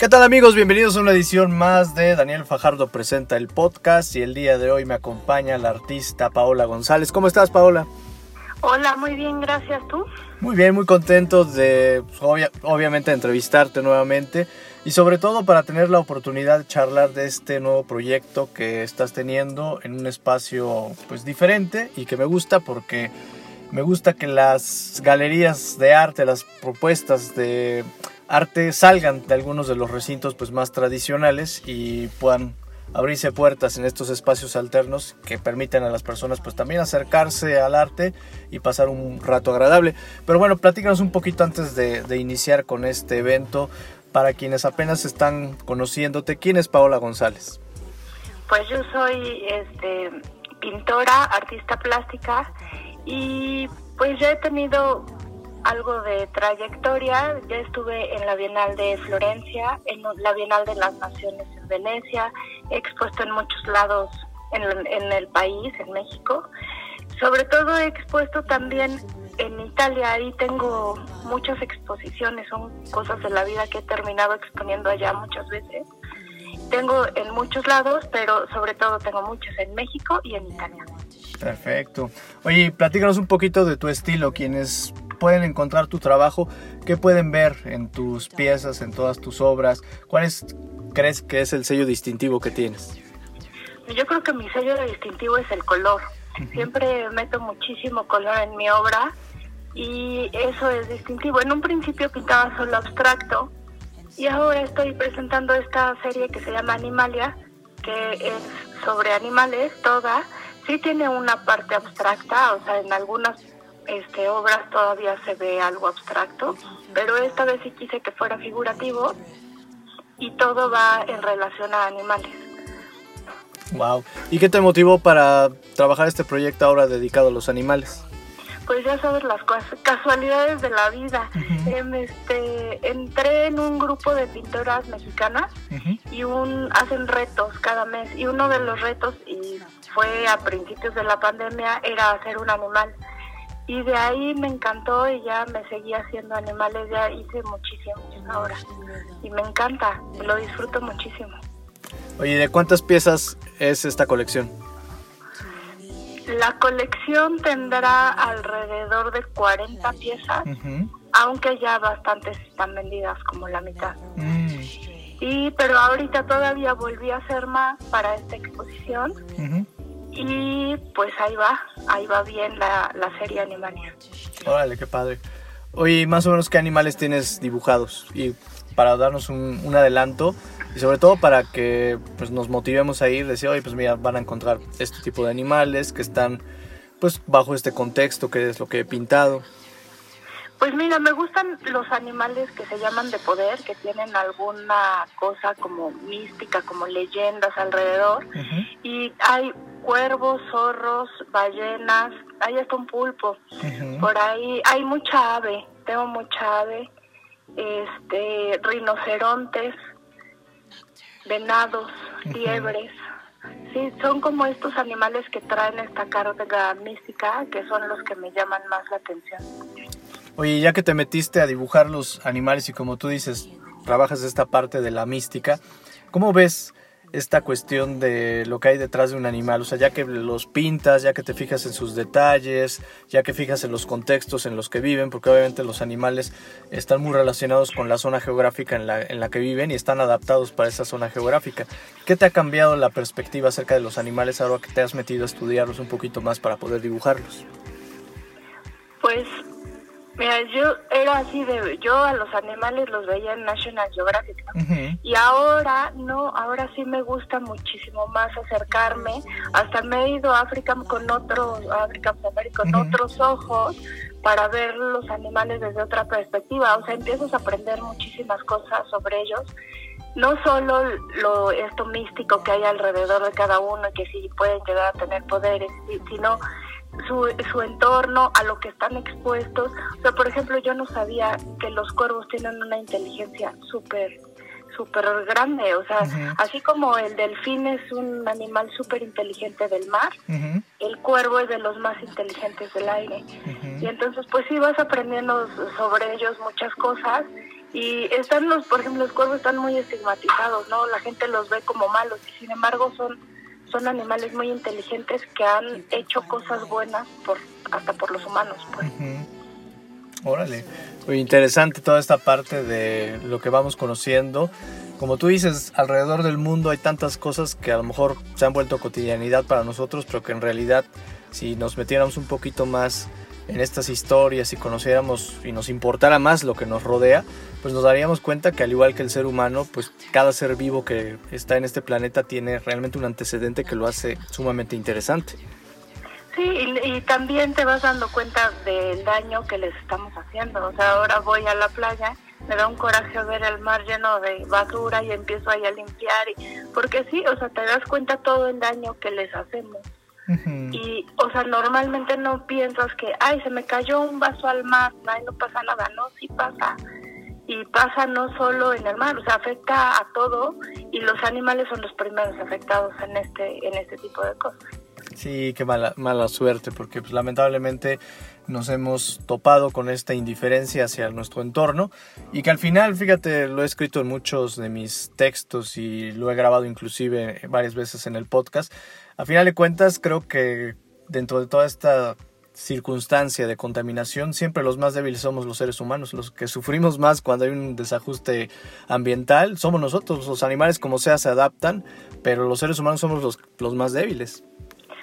¿Qué tal amigos? Bienvenidos a una edición más de Daniel Fajardo Presenta el Podcast y el día de hoy me acompaña la artista Paola González. ¿Cómo estás Paola? Hola, muy bien, gracias. ¿Tú? Muy bien, muy contento de pues, obviamente entrevistarte nuevamente y sobre todo para tener la oportunidad de charlar de este nuevo proyecto que estás teniendo en un espacio pues diferente y que me gusta porque me gusta que las galerías de arte, las propuestas de arte salgan de algunos de los recintos pues más tradicionales y puedan abrirse puertas en estos espacios alternos que permiten a las personas pues también acercarse al arte y pasar un rato agradable. Pero bueno, platícanos un poquito antes de, iniciar con este evento para quienes apenas están conociéndote. ¿Quién es Paola González? Pues yo soy este, pintora, artista plástica y pues ya he tenido algo de trayectoria. Ya estuve en la Bienal de Florencia, en la Bienal de las Naciones en Venecia, he expuesto en muchos lados en, el país, en México. Sobre todo he expuesto también en Italia, ahí tengo muchas exposiciones, son cosas de la vida que he terminado exponiendo allá muchas veces. Tengo en muchos lados, pero sobre todo tengo muchos en México y en Italia. Perfecto. Oye, platícanos un poquito de tu estilo, quienes pueden encontrar tu trabajo, qué pueden ver en tus piezas, en todas tus obras, cuál crees que es el sello distintivo que tienes. Yo creo que mi sello distintivo es el color. Siempre meto muchísimo color en mi obra y eso es distintivo. En un principio pintaba solo abstracto y ahora estoy presentando esta serie que se llama Animalia, que es sobre animales toda. Sí tiene una parte abstracta, o sea, en algunas este, obras todavía se ve algo abstracto, pero esta vez sí quise que fuera figurativo y todo va en relación a animales. Wow. ¿Y qué te motivó para trabajar este proyecto ahora dedicado a los animales? Pues ya sabes las casualidades de la vida. Em, este, entré en un grupo de pintoras mexicanas y un hacen retos cada mes y uno de los retos y fue a principios de la pandemia era hacer un animal y de ahí me encantó y ya me seguí haciendo animales, ya hice muchísimo ahora y me encanta, lo disfruto muchísimo. Oye, ¿de cuántas piezas es esta colección? La colección tendrá alrededor de 40 piezas, aunque ya bastantes están vendidas, como la mitad. Mm. Y pero ahorita todavía volví a hacer más para esta exposición. Y pues ahí va, ahí va bien la, la serie Animania. Órale, qué padre. Oye, más o menos qué animales tienes dibujados y para darnos un, un adelanto, y sobre todo para que pues, nos motivemos a ir, decir, oye, pues mira, van a encontrar este tipo de animales que están pues bajo este contexto que es lo que he pintado. Pues mira, me gustan los animales que se llaman de poder, que tienen alguna cosa como mística, como leyendas alrededor. Y hay cuervos, zorros, ballenas, hay hasta un pulpo. Por ahí hay mucha ave, tengo mucha ave, este, rinocerontes, venados, liebres. Sí, son como estos animales que traen esta carga mística, que son los que me llaman más la atención. Oye, ya que te metiste a dibujar los animales y como tú dices, trabajas esta parte de la mística, ¿cómo ves esta cuestión de lo que hay detrás de un animal, o sea, ya que los pintas, ya que te fijas en sus detalles, ya que fijas en los contextos en los que viven, porque obviamente los animales están muy relacionados con la zona geográfica en la, en la que viven y están adaptados para esa zona geográfica. ¿Qué te ha cambiado la perspectiva acerca de los animales ahora que te has metido a estudiarlos un poquito más para poder dibujarlos? Pues Mira, yo era así de, yo a los animales los veía en National Geographic, y ahora no, ahora sí me gusta muchísimo más acercarme, hasta me he ido a África con otros, África con otros ojos para ver los animales desde otra perspectiva, o sea, empiezas a aprender muchísimas cosas sobre ellos, no solo lo esto místico que hay alrededor de cada uno y que sí pueden llegar a tener poderes, sino su, su entorno, a lo que están expuestos. O sea, por ejemplo, yo no sabía que los cuervos tienen una inteligencia súper súper grande, o sea, así como el delfín es un animal súper inteligente del mar, el cuervo es de los más inteligentes del aire. Y entonces, pues sí, vas aprendiendo sobre ellos muchas cosas Y están los, por ejemplo, los cuervos están muy estigmatizados, ¿no? La gente los ve como malos y sin embargo son son animales muy inteligentes que han hecho cosas buenas por hasta por los humanos, pues. Órale, muy interesante toda esta parte de lo que vamos conociendo. Como tú dices, alrededor del mundo hay tantas cosas que a lo mejor se han vuelto cotidianidad para nosotros, pero que en realidad si nos metiéramos un poquito más en estas historias y conociéramos y nos importara más lo que nos rodea, pues nos daríamos cuenta que al igual que el ser humano, pues cada ser vivo que está en este planeta tiene realmente un antecedente que lo hace sumamente interesante. Sí, y, también te vas dando cuenta del daño que les estamos haciendo. O sea, ahora voy a la playa, me da un coraje ver el mar lleno de basura y empiezo ahí a limpiar. Y, porque sí, o sea, te das cuenta todo el daño que les hacemos. Y, o sea, normalmente no piensas que, ay, se me cayó un vaso al mar, ay, no pasa nada, no, sí pasa. Y pasa no solo en el mar, o sea, afecta a todo y los animales son los primeros afectados en este, en este tipo de cosas. Sí, qué mala, mala suerte, porque pues, lamentablemente nos hemos topado con esta indiferencia hacia nuestro entorno y que al final, fíjate, lo he escrito en muchos de mis textos y lo he grabado inclusive varias veces en el podcast, a final de cuentas, creo que dentro de toda esta circunstancia de contaminación, siempre los más débiles somos los seres humanos, los que sufrimos más cuando hay un desajuste ambiental, somos nosotros, los animales como sea se adaptan, pero los seres humanos somos los, los más débiles.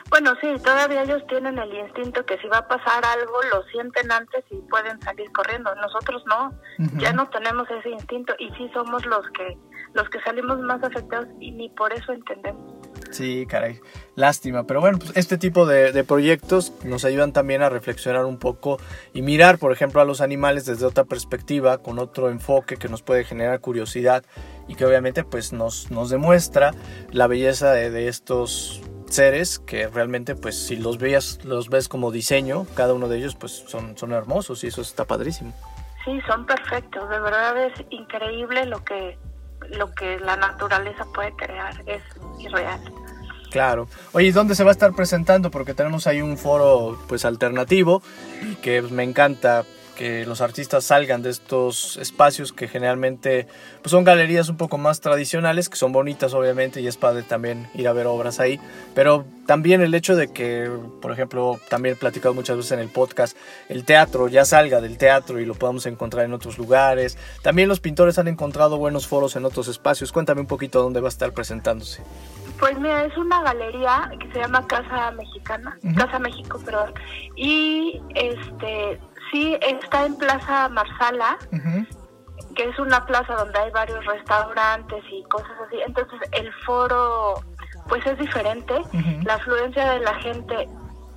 Bueno, sí, todavía ellos tienen el instinto que si va a pasar algo, lo sienten antes y pueden salir corriendo. Nosotros no, ya no tenemos ese instinto y sí somos los que los que salimos más afectados y ni por eso entendemos. Sí, caray, lástima. Pero bueno, pues este tipo de, proyectos nos ayudan también a reflexionar un poco y mirar, por ejemplo, a los animales desde otra perspectiva, con otro enfoque que nos puede generar curiosidad y que obviamente pues nos, nos demuestra la belleza de, estos seres que realmente pues si los veas los ves como diseño cada uno de ellos pues son son hermosos y eso está padrísimo sí son perfectos de verdad es increíble lo que lo que la naturaleza puede crear es irreal. Claro. Oye, ¿dónde se va a estar presentando? Porque tenemos ahí un foro pues alternativo y que me encanta que los artistas salgan de estos espacios que generalmente pues son galerías un poco más tradicionales, que son bonitas obviamente y es padre también ir a ver obras ahí, pero también el hecho de que, por ejemplo, también he platicado muchas veces en el podcast, el teatro ya salga del teatro y lo podamos encontrar en otros lugares. También los pintores han encontrado buenos foros en otros espacios. Cuéntame un poquito dónde va a estar presentándose. Pues mira, es una galería que se llama Casa Mexicana, Casa México, perdón. Y este Sí, está en Plaza Marsala, que es una plaza donde hay varios restaurantes y cosas así. Entonces el foro, pues es diferente. La afluencia de la gente,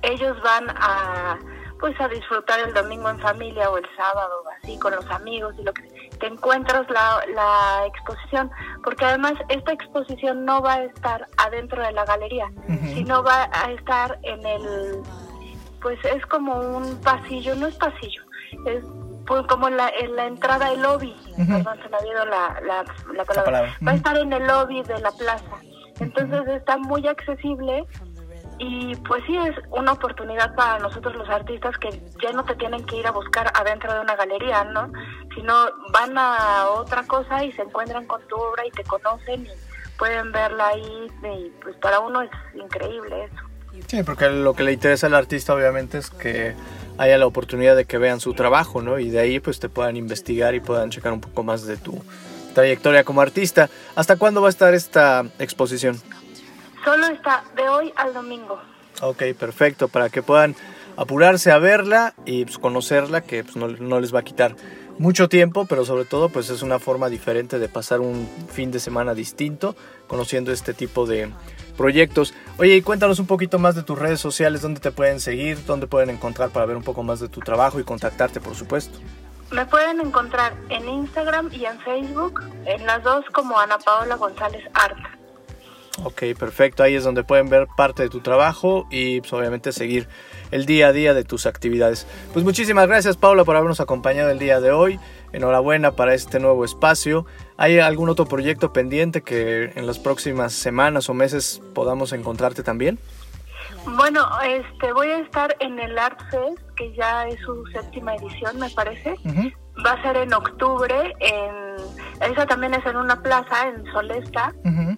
ellos van a pues a disfrutar el domingo en familia o el sábado así con los amigos y lo que te encuentras la, la exposición porque además esta exposición no va a estar adentro de la galería sino va a estar en el pues es como un pasillo, no es pasillo, es pues como la, en la entrada del lobby, perdón, se me ha ido la, la, palabra, va a estar en el lobby de la plaza, entonces está muy accesible y pues sí es una oportunidad para nosotros los artistas que ya no te tienen que ir a buscar adentro de una galería, ¿no? Sino van a otra cosa y se encuentran con tu obra y te conocen y pueden verla ahí y pues para uno es increíble eso. Sí, porque lo que le interesa al artista obviamente es que haya la oportunidad de que vean su trabajo, ¿no? Y de ahí pues te puedan investigar y puedan checar un poco más de tu trayectoria como artista. ¿Hasta cuándo va a estar esta exposición? Solo está de hoy al domingo. Ok, perfecto, para que puedan apurarse a verla y pues, conocerla, que pues, no, no, les va a quitar mucho tiempo, pero sobre todo pues es una forma diferente de pasar un fin de semana distinto, conociendo este tipo de, proyectos. Oye, y cuéntanos un poquito más de tus redes sociales, dónde te pueden seguir, dónde pueden encontrar para ver un poco más de tu trabajo y contactarte, por supuesto. Me pueden encontrar en Instagram y en Facebook, en las dos como Ana Paola González Art. Ok, perfecto. Ahí es donde pueden ver parte de tu trabajo y pues, obviamente seguir el día a día de tus actividades. Pues muchísimas gracias Paula por habernos acompañado el día de hoy. Enhorabuena para este nuevo espacio. ¿Hay algún otro proyecto pendiente que en las próximas semanas o meses podamos encontrarte también? Bueno, este, voy a estar en el Art Fest, que ya es su séptima edición, me parece. va a ser en octubre en esa también es en una plaza en Solesta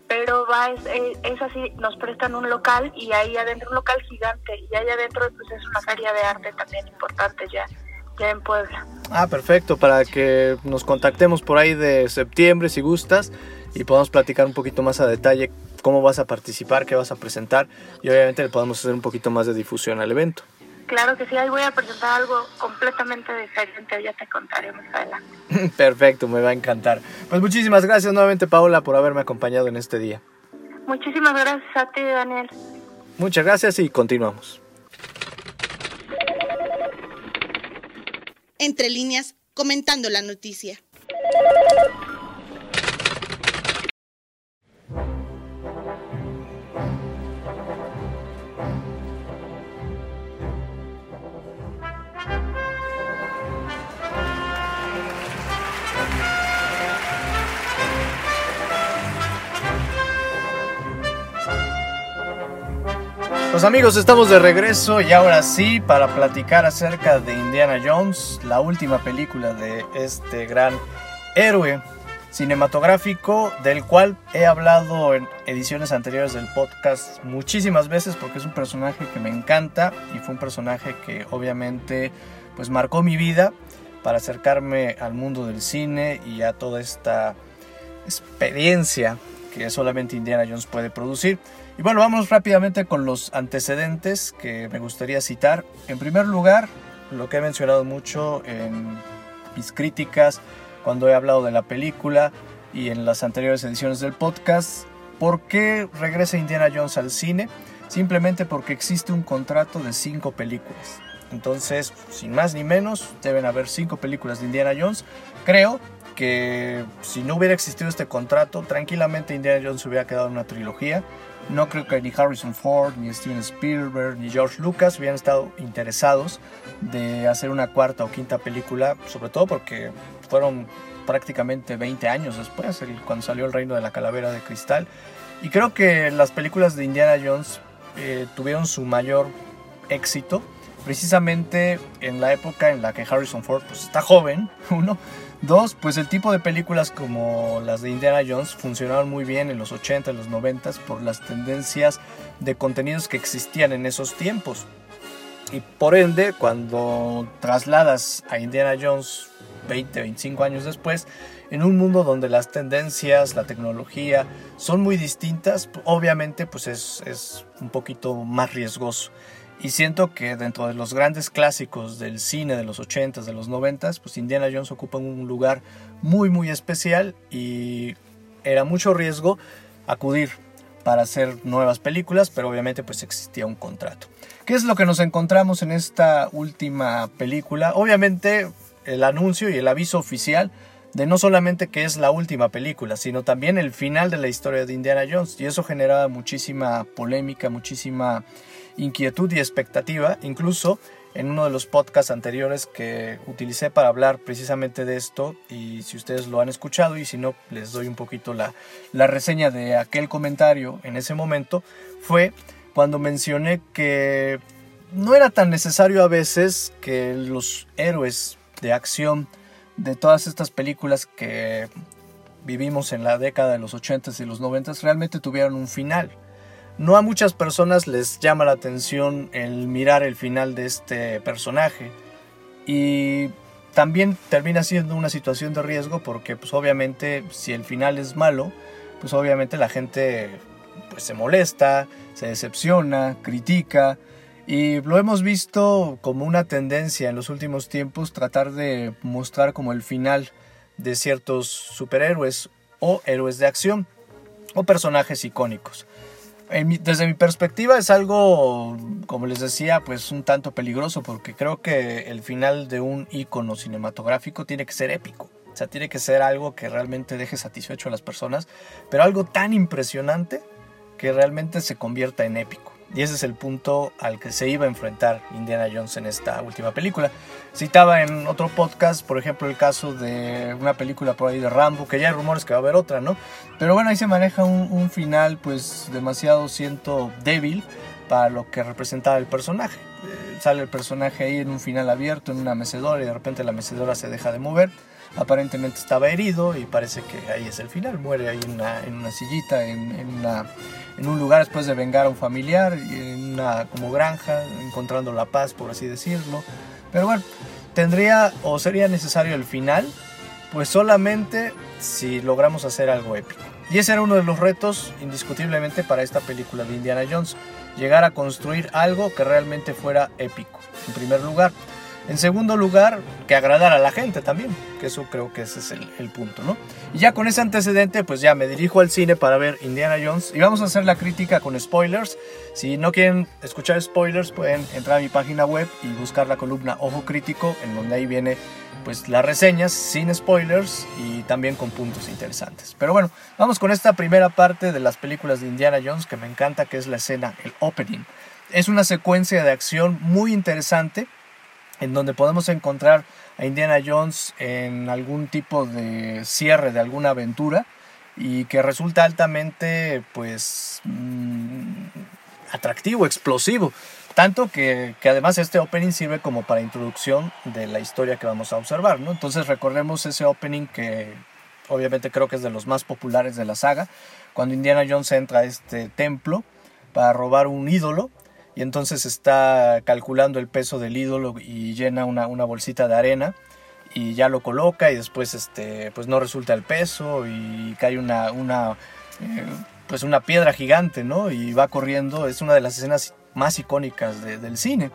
pero va es, eh, es, así nos prestan un local y ahí adentro un local gigante y ahí adentro pues es una feria de arte también importante ya ya en Puebla. Ah perfecto para que nos contactemos por ahí de septiembre si gustas y podamos platicar un poquito más a detalle cómo vas a participar qué vas a presentar y obviamente le podamos hacer un poquito más de difusión al evento Claro que sí, ahí voy a presentar algo completamente diferente, ya te contaré más adelante. Perfecto, me va a encantar. Pues muchísimas gracias nuevamente Paola por haberme acompañado en este día. Muchísimas gracias a ti Daniel. Muchas gracias y continuamos. Entre líneas, comentando la noticia. Pues amigos, estamos de regreso y ahora sí para platicar acerca de Indiana Jones, la última película de este gran héroe cinematográfico del cual he hablado en ediciones anteriores del podcast muchísimas veces porque es un personaje que me encanta y fue un personaje que obviamente pues marcó mi vida para acercarme al mundo del cine y a toda esta experiencia que solamente Indiana Jones puede producir. Y bueno, vamos rápidamente con los antecedentes que me gustaría citar. En primer lugar, lo que he mencionado mucho en mis críticas, cuando he hablado de la película y en las anteriores ediciones del podcast, ¿por qué regresa Indiana Jones al cine? Simplemente porque existe un contrato de cinco películas. Entonces, sin más ni menos, deben haber cinco películas de Indiana Jones. Creo que si no hubiera existido este contrato, tranquilamente Indiana Jones se hubiera quedado en una trilogía. No creo que ni Harrison Ford, ni Steven Spielberg, ni George Lucas hubieran estado interesados de hacer una cuarta o quinta película, sobre todo porque fueron prácticamente 20 años después, cuando salió El Reino de la Calavera de Cristal. Y creo que las películas de Indiana Jones eh, tuvieron su mayor éxito precisamente en la época en la que Harrison Ford pues, está joven, uno, Dos, pues el tipo de películas como las de Indiana Jones funcionaron muy bien en los 80, en los 90 por las tendencias de contenidos que existían en esos tiempos. Y por ende, cuando trasladas a Indiana Jones 20, 25 años después, en un mundo donde las tendencias, la tecnología son muy distintas, obviamente pues es, es un poquito más riesgoso. Y siento que dentro de los grandes clásicos del cine de los 80s, de los 90s, pues Indiana Jones ocupa un lugar muy muy especial y era mucho riesgo acudir para hacer nuevas películas, pero obviamente pues existía un contrato. ¿Qué es lo que nos encontramos en esta última película? Obviamente el anuncio y el aviso oficial de no solamente que es la última película, sino también el final de la historia de Indiana Jones. Y eso generaba muchísima polémica, muchísima inquietud y expectativa, incluso en uno de los podcasts anteriores que utilicé para hablar precisamente de esto y si ustedes lo han escuchado y si no les doy un poquito la, la reseña de aquel comentario en ese momento fue cuando mencioné que no era tan necesario a veces que los héroes de acción de todas estas películas que vivimos en la década de los 80s y los 90s realmente tuvieran un final no a muchas personas les llama la atención el mirar el final de este personaje. Y también termina siendo una situación de riesgo porque pues obviamente si el final es malo, pues obviamente la gente pues se molesta, se decepciona, critica. Y lo hemos visto como una tendencia en los últimos tiempos tratar de mostrar como el final de ciertos superhéroes o héroes de acción o personajes icónicos desde mi perspectiva es algo, como les decía, pues un tanto peligroso porque creo que el final de un icono cinematográfico tiene que ser épico. O sea, tiene que ser algo que realmente deje satisfecho a las personas, pero algo tan impresionante que realmente se convierta en épico. Y ese es el punto al que se iba a enfrentar Indiana Jones en esta última película. Citaba en otro podcast, por ejemplo, el caso de una película por ahí de Rambo, que ya hay rumores que va a haber otra, ¿no? Pero bueno, ahí se maneja un, final pues demasiado, siento, débil para lo que representaba el personaje. Eh, sale el personaje ahí en un final abierto, en una mecedora, y de repente la mecedora se deja de mover. Aparentemente estaba herido y parece que ahí es el final. Muere ahí en una, en una sillita, en, en, una, en, un lugar después de vengar a un familiar, en una como granja, encontrando la paz, por así decirlo. Pero bueno, tendría o sería necesario el final, pues solamente si logramos hacer algo épico. Y ese era uno de los retos indiscutiblemente para esta película de Indiana Jones, llegar a construir algo que realmente fuera épico, en primer lugar. En segundo lugar, que agradara a la gente también, que eso creo que ese es el, el, punto, ¿no? Y ya con ese antecedente, pues ya me dirijo al cine para ver Indiana Jones y vamos a hacer la crítica con spoilers. Si no quieren escuchar spoilers, pueden entrar a mi página web y buscar la columna Ojo Crítico, en donde ahí viene pues las reseñas sin spoilers y también con puntos interesantes. Pero bueno, vamos con esta primera parte de las películas de Indiana Jones que me encanta, que es la escena, el opening. Es una secuencia de acción muy interesante en donde podemos encontrar a Indiana Jones en algún tipo de cierre de alguna aventura y que resulta altamente pues mmm, atractivo, explosivo. Tanto que, que, además este opening sirve como para introducción de la historia que vamos a observar, ¿no? Entonces recordemos ese opening que obviamente creo que es de los más populares de la saga, cuando Indiana Jones entra a este templo para robar un ídolo y entonces está calculando el peso del ídolo y llena una, una bolsita de arena y ya lo coloca y después este pues no resulta el peso y cae una, una eh, pues una piedra gigante no y va corriendo. Es una de las escenas más icónicas de, del cine.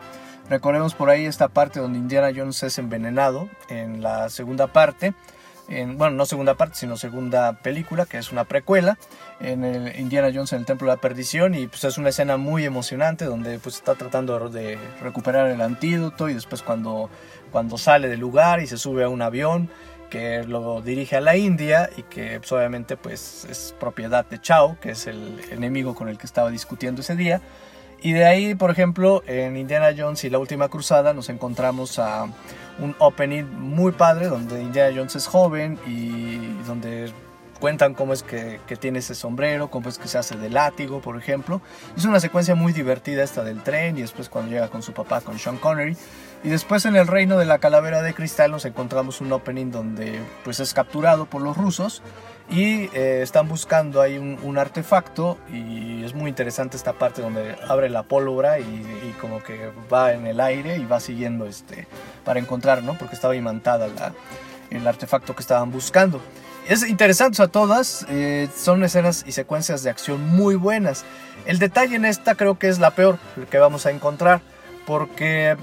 Recordemos por ahí esta parte donde Indiana Jones es envenenado en la segunda parte en, bueno, no segunda parte, sino segunda película, que es una precuela, en el Indiana Jones en el Templo de la Perdición, y pues es una escena muy emocionante donde pues está tratando de recuperar el antídoto y después cuando, cuando sale del lugar y se sube a un avión que lo dirige a la India y que pues, obviamente pues es propiedad de Chao, que es el enemigo con el que estaba discutiendo ese día. Y de ahí, por ejemplo, en Indiana Jones y la Última Cruzada nos encontramos a un opening muy padre donde Indiana Jones es joven y donde cuentan cómo es que, que, tiene ese sombrero, cómo es que se hace de látigo, por ejemplo. Es una secuencia muy divertida esta del tren y después cuando llega con su papá, con Sean Connery. Y después en el reino de la calavera de cristal nos encontramos un opening donde pues es capturado por los rusos y eh, están buscando ahí un, un, artefacto y es muy interesante esta parte donde abre la pólvora y, y, como que va en el aire y va siguiendo este para encontrar, ¿no? Porque estaba imantada la, el artefacto que estaban buscando. Es interesante, o sea, todas eh, son escenas y secuencias de acción muy buenas. El detalle en esta creo que es la peor que vamos a encontrar porque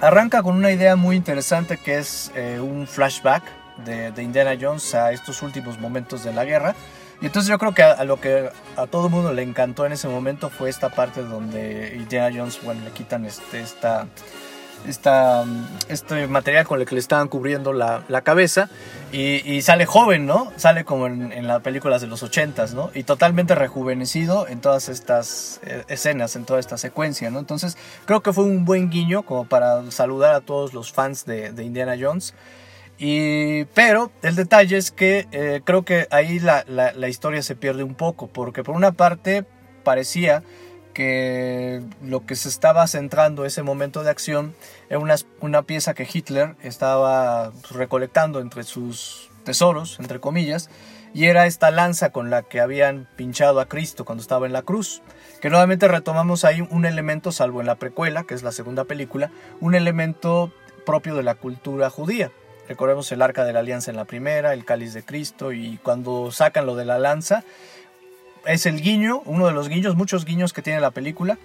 arranca con una idea muy interesante que es eh, un flashback de, Indiana Jones a estos últimos momentos de la guerra. Y entonces yo creo que a, lo que a todo mundo le encantó en ese momento fue esta parte donde Indiana Jones, bueno, le quitan este, esta, esta, este material con el que le estaban cubriendo la, la cabeza y, sale joven, ¿no? Sale como en, las películas de los ochentas, ¿no? Y totalmente rejuvenecido en todas estas eh, escenas, en toda esta secuencia, ¿no? Entonces creo que fue un buen guiño como para saludar a todos los fans de Indiana Jones. Y, pero el detalle es que eh, creo que ahí la, la, historia se pierde un poco, porque por una parte parecía que lo que se estaba centrando ese momento de acción era una, una pieza que Hitler estaba recolectando entre sus tesoros, entre comillas, y era esta lanza con la que habían pinchado a Cristo cuando estaba en la cruz. Que nuevamente retomamos ahí un elemento, salvo en la precuela, que es la segunda película, un elemento propio de la cultura judía. Recordemos el arca de la alianza en la primera, el cáliz de Cristo, y cuando sacan lo de la lanza, es el guiño, uno de los guiños, muchos guiños que tiene la película,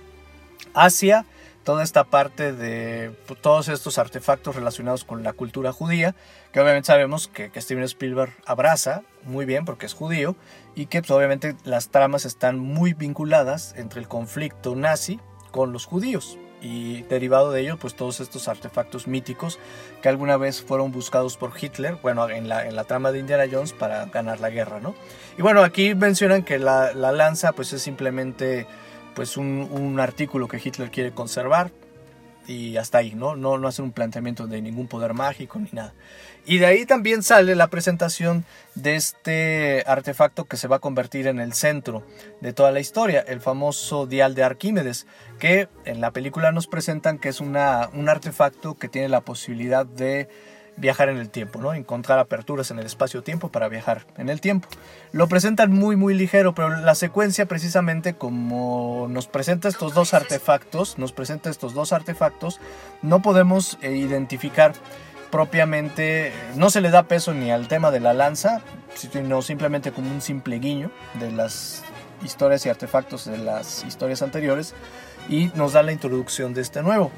hacia toda esta parte de pues, todos estos artefactos relacionados con la cultura judía, que obviamente sabemos que, Steven Spielberg abraza muy bien porque es judío, y que pues, obviamente las tramas están muy vinculadas entre el conflicto nazi con los judíos y derivado de ello pues todos estos artefactos míticos que alguna vez fueron buscados por Hitler, bueno, en la, en la trama de Indiana Jones para ganar la guerra, ¿no? Y bueno, aquí mencionan que la, la lanza pues es simplemente pues un, un, artículo que Hitler quiere conservar y hasta ahí, ¿no? ¿no? No hacen un planteamiento de ningún poder mágico ni nada. Y de ahí también sale la presentación de este artefacto que se va a convertir en el centro de toda la historia, el famoso dial de Arquímedes, que en la película nos presentan que es una, un artefacto que tiene la posibilidad de viajar en el tiempo, ¿no? Encontrar aperturas en el espacio-tiempo para viajar en el tiempo. Lo presentan muy muy ligero, pero la secuencia precisamente como nos presenta estos dos artefactos, nos presenta estos dos artefactos, no podemos eh, identificar propiamente, no se le da peso ni al tema de la lanza, sino simplemente como un simple guiño de las historias y artefactos de las historias anteriores y nos da la introducción de este nuevo.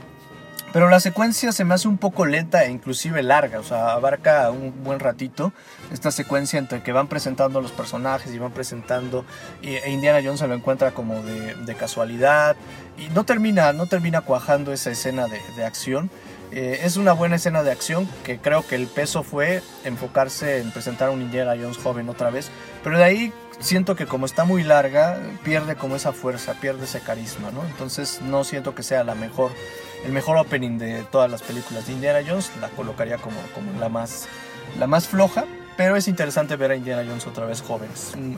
Pero la secuencia se me hace un poco lenta e inclusive larga, o sea, abarca un buen ratito esta secuencia entre que van presentando a los personajes y van presentando, e Indiana Jones se lo encuentra como de, casualidad y no termina, no termina cuajando esa escena de, acción. Eh, es una buena escena de acción que creo que el peso fue enfocarse en presentar a un Indiana Jones joven otra vez, pero de ahí siento que como está muy larga, pierde como esa fuerza, pierde ese carisma, ¿no? Entonces no siento que sea la mejor el mejor opening de todas las películas de Indiana Jones, la colocaría como, como la, más, la más floja, pero es interesante ver a Indiana Jones otra vez joven,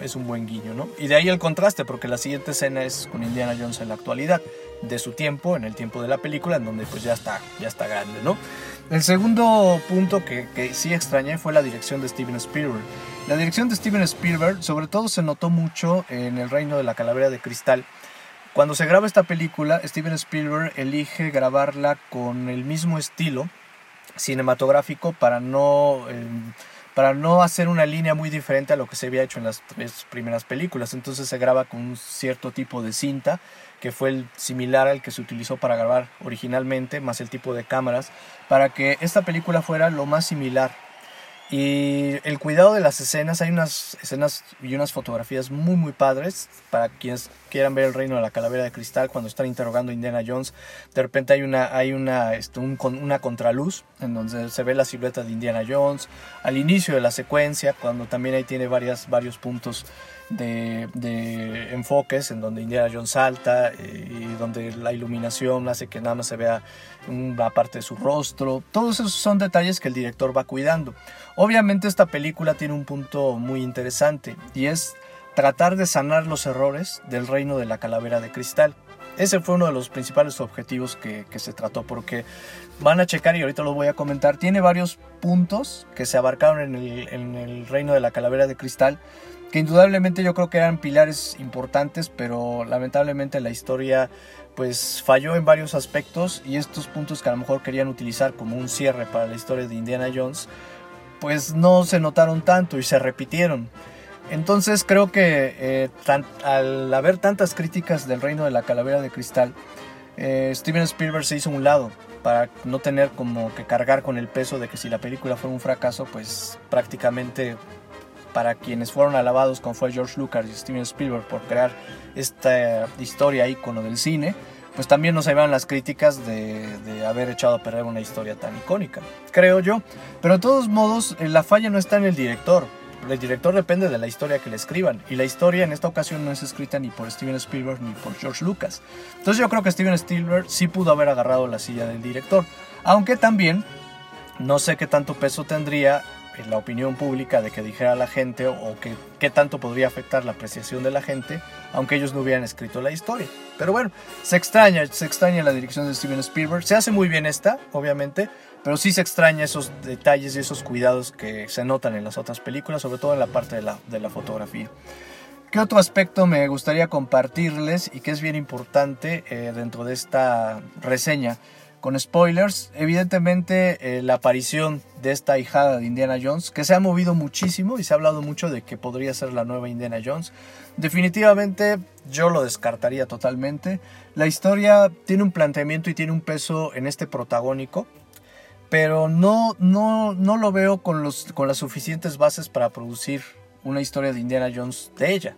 es un, buen guiño, ¿no? Y de ahí el contraste, porque la siguiente escena es con Indiana Jones en la actualidad, de su tiempo, en el tiempo de la película, en donde pues ya está, ya está grande, ¿no? El segundo punto que, que sí extrañé fue la dirección de Steven Spielberg. La dirección de Steven Spielberg sobre todo se notó mucho en El Reino de la Calavera de Cristal, cuando se graba esta película, Steven Spielberg elige grabarla con el mismo estilo cinematográfico para no, em, para no hacer una línea muy diferente a lo que se había hecho en las tres primeras películas. Entonces se graba con un cierto tipo de cinta que fue el similar al que se utilizó para grabar originalmente, más el tipo de cámaras, para que esta película fuera lo más similar y el cuidado de las escenas, hay unas escenas y unas fotografías muy muy padres para quienes quieran ver el reino de la calavera de cristal cuando están interrogando a Indiana Jones. De repente hay una, hay una, este, una contraluz en donde se ve la silueta de Indiana Jones. Al inicio de la secuencia, cuando también ahí tiene varias, varios puntos de, de, enfoques en donde Indiana Jones salta eh, y donde la iluminación hace que nada más se vea una parte de su rostro. Todos esos son detalles que el director va cuidando. Obviamente esta película tiene un punto muy interesante y es tratar de sanar los errores del reino de la calavera de cristal. Ese fue uno de los principales objetivos que, que, se trató, porque van a checar y ahorita lo voy a comentar. Tiene varios puntos que se abarcaron en el, en el reino de la calavera de cristal, que indudablemente yo creo que eran pilares importantes, pero lamentablemente la historia pues falló en varios aspectos y estos puntos que a lo mejor querían utilizar como un cierre para la historia de Indiana Jones, pues no se notaron tanto y se repitieron. Entonces creo que eh, al haber tantas críticas del reino de la calavera de cristal, eh, Steven Spielberg se hizo un lado para no tener como que cargar con el peso de que si la película fue un fracaso, pues prácticamente para quienes fueron alabados como fue George Lucas y Steven Spielberg por crear esta historia ícono del cine, pues también nos llevan las críticas de, haber echado a perder una historia tan icónica, creo yo. Pero de todos modos, eh, la falla no está en el director. El director depende de la historia que le escriban. Y la historia en esta ocasión no es escrita ni por Steven Spielberg ni por George Lucas. Entonces yo creo que Steven Spielberg sí pudo haber agarrado la silla del director. Aunque también no sé qué tanto peso tendría en la opinión pública de que dijera la gente o que qué tanto podría afectar la apreciación de la gente aunque ellos no hubieran escrito la historia. Pero bueno, se extraña, se extraña la dirección de Steven Spielberg. Se hace muy bien esta, obviamente, pero sí se extraña esos detalles y esos cuidados que se notan en las otras películas, sobre todo en la parte de la, de la fotografía. ¿Qué otro aspecto me gustaría compartirles y que es bien importante eh, dentro de esta reseña? Con spoilers, evidentemente eh, la aparición de esta hijada de Indiana Jones, que se ha movido muchísimo y se ha hablado mucho de que podría ser la nueva Indiana Jones. Definitivamente yo lo descartaría totalmente. La historia tiene un planteamiento y tiene un peso en este protagónico, pero no, no, no lo veo con, los, con las suficientes bases para producir una historia de Indiana Jones de ella.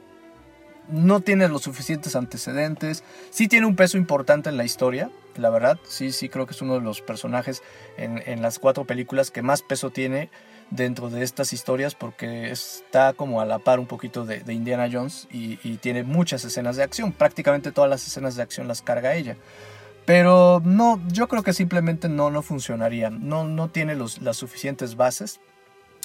No tiene los suficientes antecedentes, sí tiene un peso importante en la historia, la verdad. Sí, sí, creo que es uno de los personajes en, las cuatro películas que más peso tiene dentro de estas historias porque está como a la par un poquito de, Indiana Jones y, tiene muchas escenas de acción. Prácticamente todas las escenas de acción las carga ella. Pero no, yo creo que simplemente no, no funcionaría. No, no tiene los, las suficientes bases,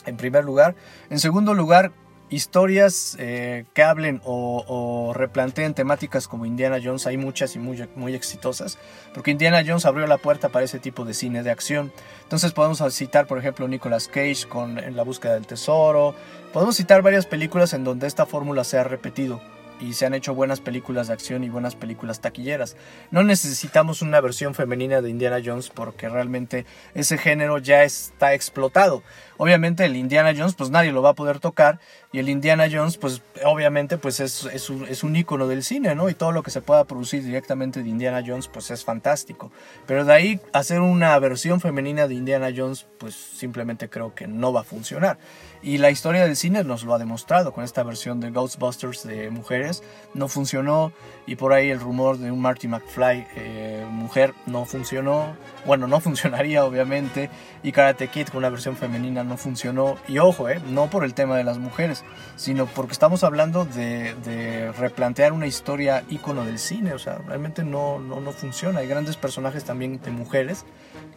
en primer lugar. En segundo lugar, historias eh, que hablen o, replanteen temáticas como Indiana Jones, hay muchas y muy, muy exitosas, porque Indiana Jones abrió la puerta para ese tipo de cine de acción. Entonces podemos citar, por ejemplo, Nicolas Cage con En la búsqueda del tesoro, podemos citar varias películas en donde esta fórmula se ha repetido y se han hecho buenas películas de acción y buenas películas taquilleras. No necesitamos una versión femenina de Indiana Jones porque realmente ese género ya está explotado. Obviamente el Indiana Jones pues nadie lo va a poder tocar y el Indiana Jones pues obviamente pues es, un, es un ícono del cine, ¿no? Y todo lo que se pueda producir directamente de Indiana Jones pues es fantástico. Pero de ahí hacer una versión femenina de Indiana Jones pues simplemente creo que no va a funcionar. Y la historia del cine nos lo ha demostrado con esta versión de Ghostbusters de mujeres. No funcionó y por ahí el rumor de un Marty McFly eh, mujer no funcionó. Bueno, no funcionaría obviamente. Y Karate Kid con una versión femenina no funcionó. Y ojo, eh, no por el tema de las mujeres, sino porque estamos hablando de, replantear una historia ícono del cine. O sea, realmente no, no, no funciona. Hay grandes personajes también de mujeres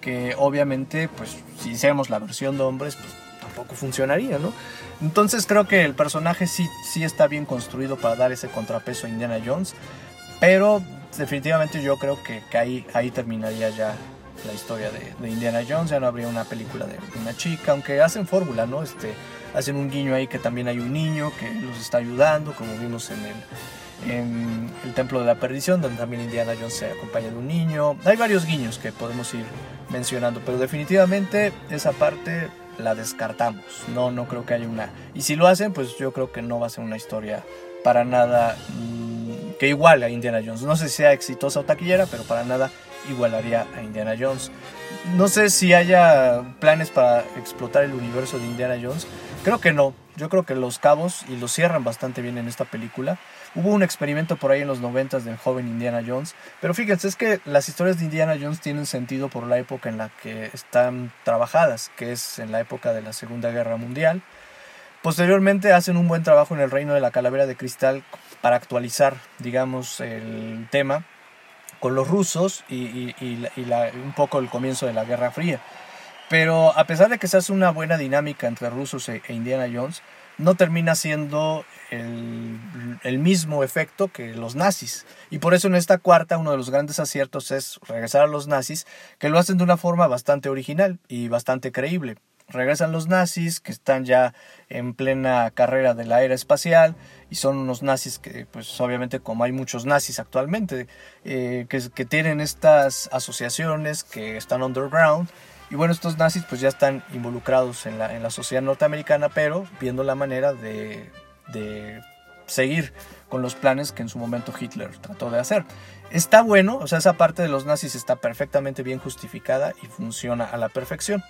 que obviamente, pues si hiciéramos la versión de hombres, pues tampoco funcionaría, ¿no? Entonces creo que el personaje sí, sí está bien construido para dar ese contrapeso a Indiana Jones, pero definitivamente yo creo que, ahí, ahí terminaría ya la historia de, Indiana Jones, ya no habría una película de una chica, aunque hacen fórmula, ¿no? Este, hacen un guiño ahí que también hay un niño que los está ayudando, como vimos en el, en el Templo de la Perdición, donde también Indiana Jones se acompaña de un niño. Hay varios guiños que podemos ir mencionando, pero definitivamente esa parte la descartamos. No, no creo que haya una. Y si lo hacen, pues yo creo que no va a ser una historia para nada mm, que iguale a Indiana Jones. No sé si sea exitosa o taquillera, pero para nada igualaría a Indiana Jones. No sé si haya planes para explotar el universo de Indiana Jones. Creo que no. Yo creo que los cabos y los cierran bastante bien en esta película. Hubo un experimento por ahí en los 90 del joven Indiana Jones, pero fíjense, es que las historias de Indiana Jones tienen sentido por la época en la que están trabajadas, que es en la época de la Segunda Guerra Mundial. Posteriormente hacen un buen trabajo en el reino de la calavera de cristal para actualizar, digamos, el tema con los rusos y, un poco el comienzo de la Guerra Fría. Pero a pesar de que se hace una buena dinámica entre rusos e, e Indiana Jones, no termina siendo el, mismo efecto que los nazis. Y por eso en esta cuarta uno de los grandes aciertos es regresar a los nazis, que lo hacen de una forma bastante original y bastante creíble. Regresan los nazis que están ya en plena carrera de la era espacial y son unos nazis que pues obviamente como hay muchos nazis actualmente eh, que, que tienen estas asociaciones que están underground y bueno, estos nazis pues ya están involucrados en la, en la sociedad norteamericana, pero viendo la manera de, de seguir con los planes que en su momento Hitler trató de hacer. Está bueno, o sea, esa parte de los nazis está perfectamente bien justificada y funciona a la perfección.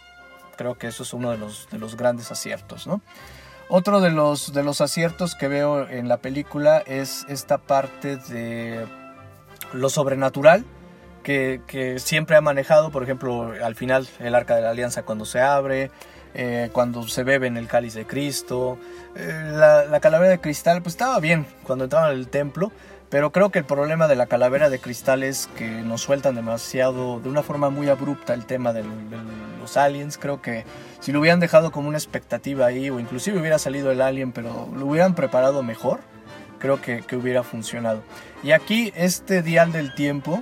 Creo que eso es uno de los, de los grandes aciertos, ¿no? Otro de los, de los aciertos que veo en la película es esta parte de lo sobrenatural que, siempre ha manejado, por ejemplo, al final el arca de la alianza cuando se abre, eh, cuando se bebe en el cáliz de Cristo. Eh, la, calavera de cristal pues estaba bien cuando entraban al templo, pero creo que el problema de la calavera de cristal es que nos sueltan demasiado, de una forma muy abrupta el tema de los aliens. Creo que si lo hubieran dejado como una expectativa ahí, o inclusive hubiera salido el alien, pero lo hubieran preparado mejor, creo que, que hubiera funcionado. Y aquí este dial del tiempo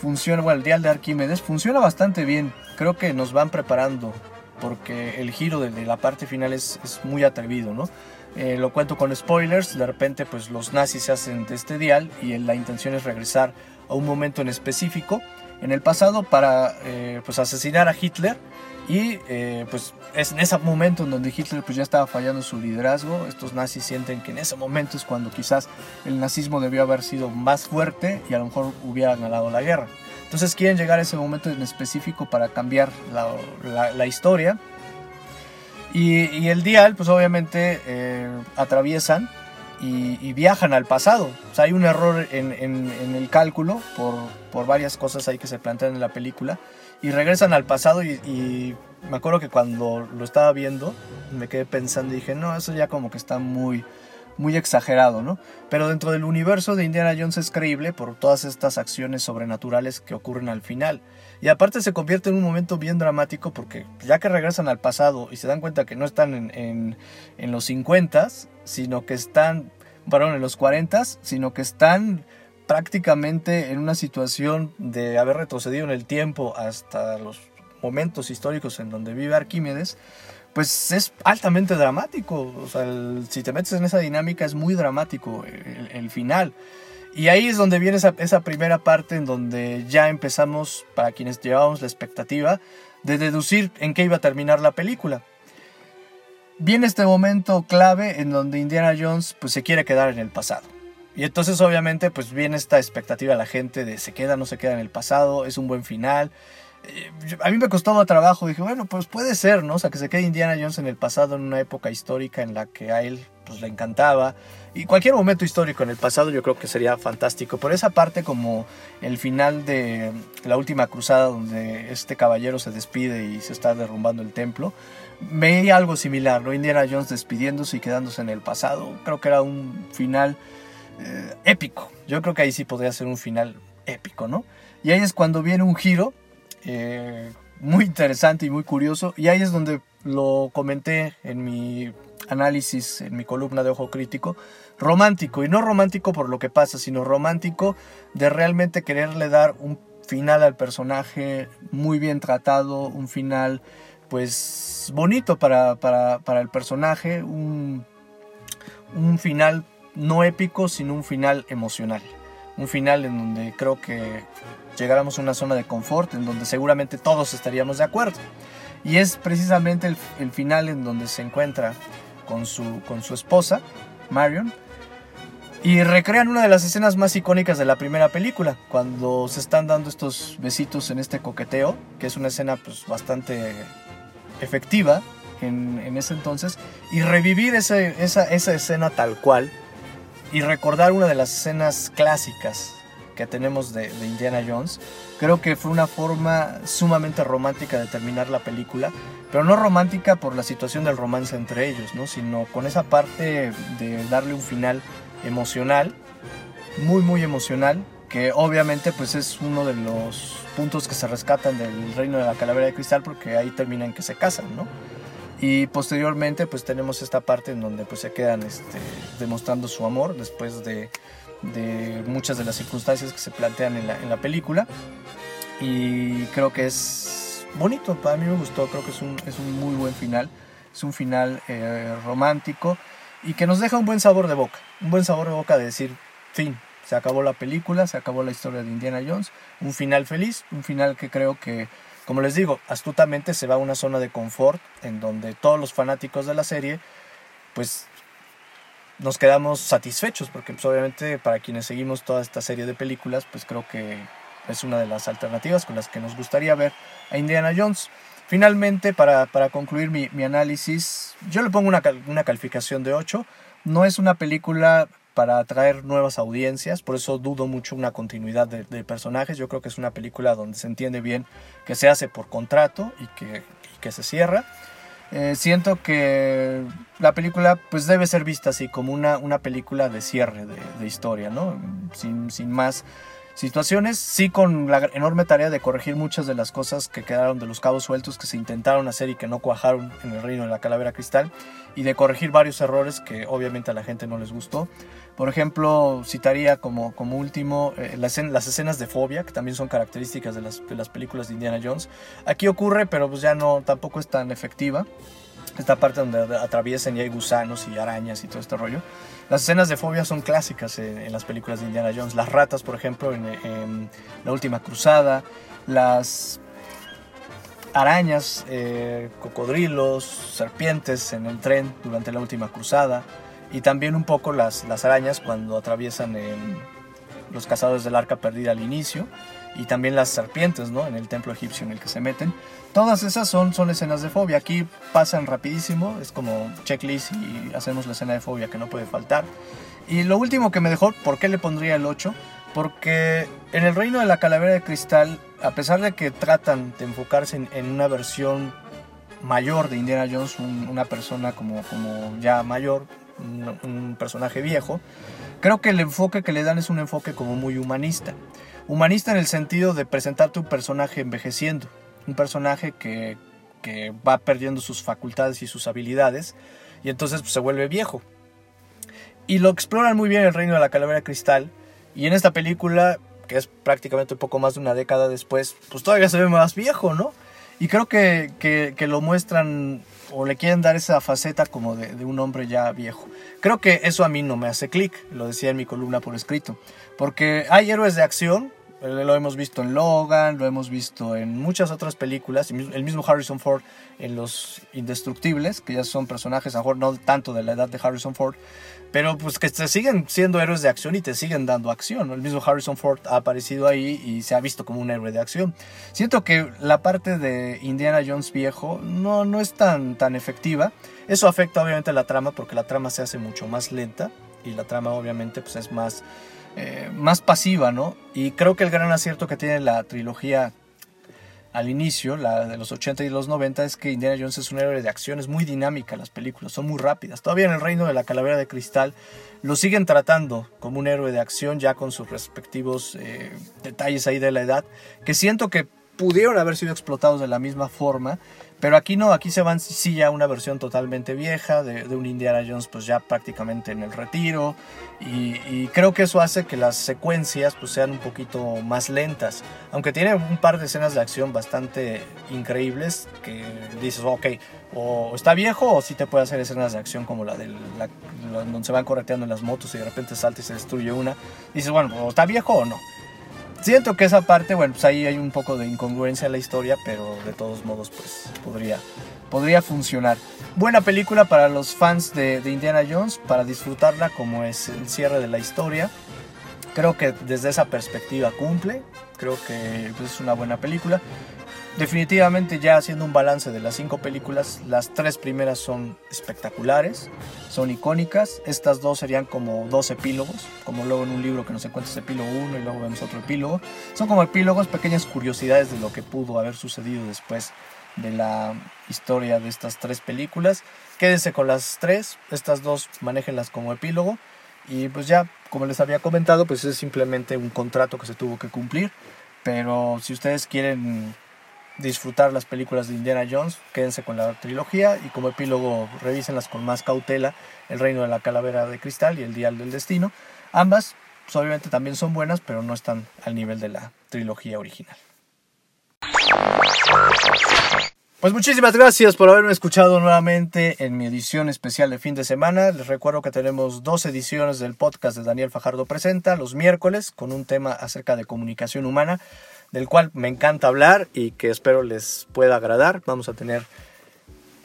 funciona, bueno, el dial de Arquímedes funciona bastante bien. Creo que nos van preparando porque el giro de, la parte final es, es muy atrevido, ¿no? Eh, lo cuento con spoilers, de repente pues los nazis se hacen de este dial y la intención es regresar a un momento en específico en el pasado para eh, pues asesinar a Hitler y eh, pues es en ese momento en donde Hitler pues ya estaba fallando su liderazgo. Estos nazis sienten que en ese momento es cuando quizás el nazismo debió haber sido más fuerte y a lo mejor hubiera ganado la guerra. Entonces quieren llegar a ese momento en específico para cambiar la, historia. Y, el dial pues obviamente eh, atraviesan y, viajan al pasado. O sea, hay un error en, el cálculo por, por varias cosas ahí que se plantean en la película y regresan al pasado y, me acuerdo que cuando lo estaba viendo me quedé pensando y dije, no, eso ya como que está muy, muy exagerado, ¿no? Pero dentro del universo de Indiana Jones es creíble por todas estas acciones sobrenaturales que ocurren al final. Y aparte se convierte en un momento bien dramático porque ya que regresan al pasado y se dan cuenta que no están en, en, los 50, sino que están, perdón, en los 40, sino que están prácticamente en una situación de haber retrocedido en el tiempo hasta los momentos históricos en donde vive Arquímedes, pues es altamente dramático. O sea, si te metes en esa dinámica es muy dramático el, final. Y ahí es donde viene esa, primera parte en donde ya empezamos, para quienes llevábamos la expectativa, de deducir en qué iba a terminar la película. Viene este momento clave en donde Indiana Jones pues, se quiere quedar en el pasado. Y entonces obviamente pues viene esta expectativa de la gente de se queda, no se queda en el pasado, es un buen final. A mí me costó trabajo, dije, bueno, pues puede ser, ¿no? O sea, que se quede Indiana Jones en el pasado, en una época histórica en la que a él pues le encantaba. Y cualquier momento histórico en el pasado yo creo que sería fantástico. Por esa parte como el final de la última cruzada donde este caballero se despide y se está derrumbando el templo, veía algo similar, ¿no? Indiana Jones despidiéndose y quedándose en el pasado. Creo que era un final eh, épico. Yo creo que ahí sí podría ser un final épico, ¿no? Y ahí es cuando viene un giro eh, muy interesante y muy curioso. Y ahí es donde lo comenté en mi análisis, en mi columna de Ojo Crítico. Romántico, y no romántico por lo que pasa, sino romántico de realmente quererle dar un final al personaje muy bien tratado, un final pues bonito para, para, el personaje, un, un final no épico, sino un final emocional. Un final en donde creo que llegáramos a una zona de confort en donde seguramente todos estaríamos de acuerdo. Y es precisamente el, final en donde se encuentra con su, con su esposa, Marion, y recrean una de las escenas más icónicas de la primera película, cuando se están dando estos besitos en este coqueteo, que es una escena pues, bastante efectiva en, en ese entonces, y revivir esa, esa escena tal cual, y recordar una de las escenas clásicas que tenemos de, Indiana Jones. Creo que fue una forma sumamente romántica de terminar la película, pero no romántica por la situación del romance entre ellos, ¿no? sino con esa parte de darle un final emocional, muy muy emocional, que obviamente pues es uno de los puntos que se rescatan del reino de la calavera de cristal porque ahí terminan que se casan, ¿no? Y posteriormente pues tenemos esta parte en donde pues se quedan este, demostrando su amor después de muchas de las circunstancias que se plantean en la, en la película. Y creo que es bonito, para mí me gustó, creo que es un, es un muy buen final. Es un final eh, romántico y que nos deja un buen sabor de boca. Un buen sabor de boca de decir, fin, se acabó la película, se acabó la historia de Indiana Jones. Un final feliz, un final que creo que, como les digo, astutamente se va a una zona de confort en donde todos los fanáticos de la serie pues nos quedamos satisfechos, porque pues, obviamente para quienes seguimos toda esta serie de películas, pues creo que es una de las alternativas con las que nos gustaría ver a Indiana Jones. Finalmente, para, concluir mi, análisis, yo le pongo una, una calificación de 8. No es una película para atraer nuevas audiencias, por eso dudo mucho una continuidad de, de, personajes. Yo creo que es una película donde se entiende bien que se hace por contrato y que, se cierra. Eh, siento que la película pues debe ser vista así como una, una película de cierre de, historia, ¿no? Sin, sin, más situaciones, sí con la enorme tarea de corregir muchas de las cosas que quedaron de los cabos sueltos que se intentaron hacer y que no cuajaron en el reino de la calavera cristal y de corregir varios errores que obviamente a la gente no les gustó. Por ejemplo, citaría como, como último eh, las, las, escenas de fobia, que también son características de las, de las, películas de Indiana Jones. Aquí ocurre, pero pues ya no, tampoco es tan efectiva. Esta parte donde atraviesan y hay gusanos y arañas y todo este rollo. Las escenas de fobia son clásicas en, las películas de Indiana Jones. Las ratas, por ejemplo, en, en La Última Cruzada. Las arañas, eh, cocodrilos, serpientes en el tren durante la última cruzada y también un poco las, las arañas cuando atraviesan los cazadores del arca perdida al inicio y también las serpientes ¿no? en el templo egipcio en el que se meten. Todas esas son, son escenas de fobia. Aquí pasan rapidísimo, es como checklist y hacemos la escena de fobia que no puede faltar. Y lo último que me dejó, ¿por qué le pondría el 8? Porque en el reino de la calavera de cristal, a pesar de que tratan de enfocarse en, una versión mayor de Indiana Jones, una persona como, como ya mayor, un, personaje viejo, creo que el enfoque que le dan es un enfoque como muy humanista. Humanista en el sentido de presentarte un personaje envejeciendo, un personaje que, que va perdiendo sus facultades y sus habilidades y entonces pues, se vuelve viejo. Y lo exploran muy bien el reino de la calavera cristal y en esta película, que es prácticamente un poco más de una década después, pues todavía se ve más viejo, ¿no? Y creo que, que, lo muestran o le quieren dar esa faceta como de, de, un hombre ya viejo. Creo que eso a mí no me hace clic, lo decía en mi columna por escrito, porque hay héroes de acción, lo hemos visto en Logan, lo hemos visto en muchas otras películas, el mismo Harrison Ford en Los Indestructibles, que ya son personajes, a lo mejor no tanto de la edad de Harrison Ford, pero pues que te siguen siendo héroes de acción y te siguen dando acción. El mismo Harrison Ford ha aparecido ahí y se ha visto como un héroe de acción. Siento que la parte de Indiana Jones viejo no, no es tan, tan efectiva. Eso afecta obviamente la trama porque la trama se hace mucho más lenta y la trama obviamente pues es más, eh, más pasiva, ¿no? Y creo que el gran acierto que tiene la trilogía al inicio, la de los 80 y los 90, es que Indiana Jones es un héroe de acción, es muy dinámica las películas, son muy rápidas. Todavía en el reino de la calavera de cristal lo siguen tratando como un héroe de acción ya con sus respectivos eh, detalles ahí de la edad, que siento que pudieron haber sido explotados de la misma forma pero aquí no, aquí se van sí ya una versión totalmente vieja de, un Indiana Jones pues ya prácticamente en el retiro. Y, creo que eso hace que las secuencias pues sean un poquito más lentas, aunque tiene un par de escenas de acción bastante increíbles que dices, ok, o está viejo o sí te puede hacer escenas de acción como la de la, donde se van correteando en las motos y de repente salta y se destruye una, dices, bueno, o está viejo o no. Siento que esa parte, bueno, pues ahí hay un poco de incongruencia en la historia, pero de todos modos, pues podría, podría funcionar. Buena película para los fans de, Indiana Jones, para disfrutarla como es el cierre de la historia. Creo que desde esa perspectiva cumple, creo que pues, es una buena película. Definitivamente ya haciendo un balance de las cinco películas, las tres primeras son espectaculares, son icónicas, estas dos serían como dos epílogos, como luego en un libro que nos encuentra epílogo uno y luego vemos otro epílogo. Son como epílogos, pequeñas curiosidades de lo que pudo haber sucedido después de la historia de estas tres películas. Quédense con las tres, estas dos manéjenlas como epílogo y pues ya, como les había comentado, pues es simplemente un contrato que se tuvo que cumplir, pero si ustedes quieren disfrutar las películas de Indiana Jones, quédense con la trilogía y como epílogo revísenlas con más cautela, El Reino de la Calavera de Cristal y El Dial del Destino. Ambas pues, obviamente también son buenas, pero no están al nivel de la trilogía original. Pues muchísimas gracias por haberme escuchado nuevamente en mi edición especial de fin de semana. Les recuerdo que tenemos dos ediciones del podcast de Daniel Fajardo Presenta los miércoles con un tema acerca de comunicación humana del cual me encanta hablar y que espero les pueda agradar. Vamos a tener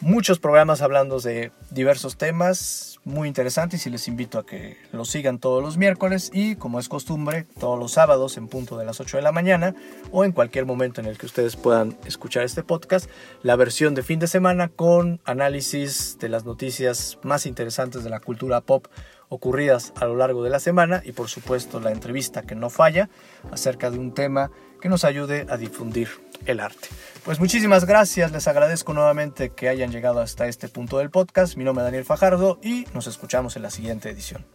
muchos programas hablando de diversos temas muy interesantes y les invito a que los sigan todos los miércoles y como es costumbre todos los sábados en punto de las 8 de la mañana o en cualquier momento en el que ustedes puedan escuchar este podcast, la versión de fin de semana con análisis de las noticias más interesantes de la cultura pop ocurridas a lo largo de la semana y por supuesto la entrevista que no falla acerca de un tema que nos ayude a difundir el arte. Pues muchísimas gracias, les agradezco nuevamente que hayan llegado hasta este punto del podcast. Mi nombre es Daniel Fajardo y nos escuchamos en la siguiente edición.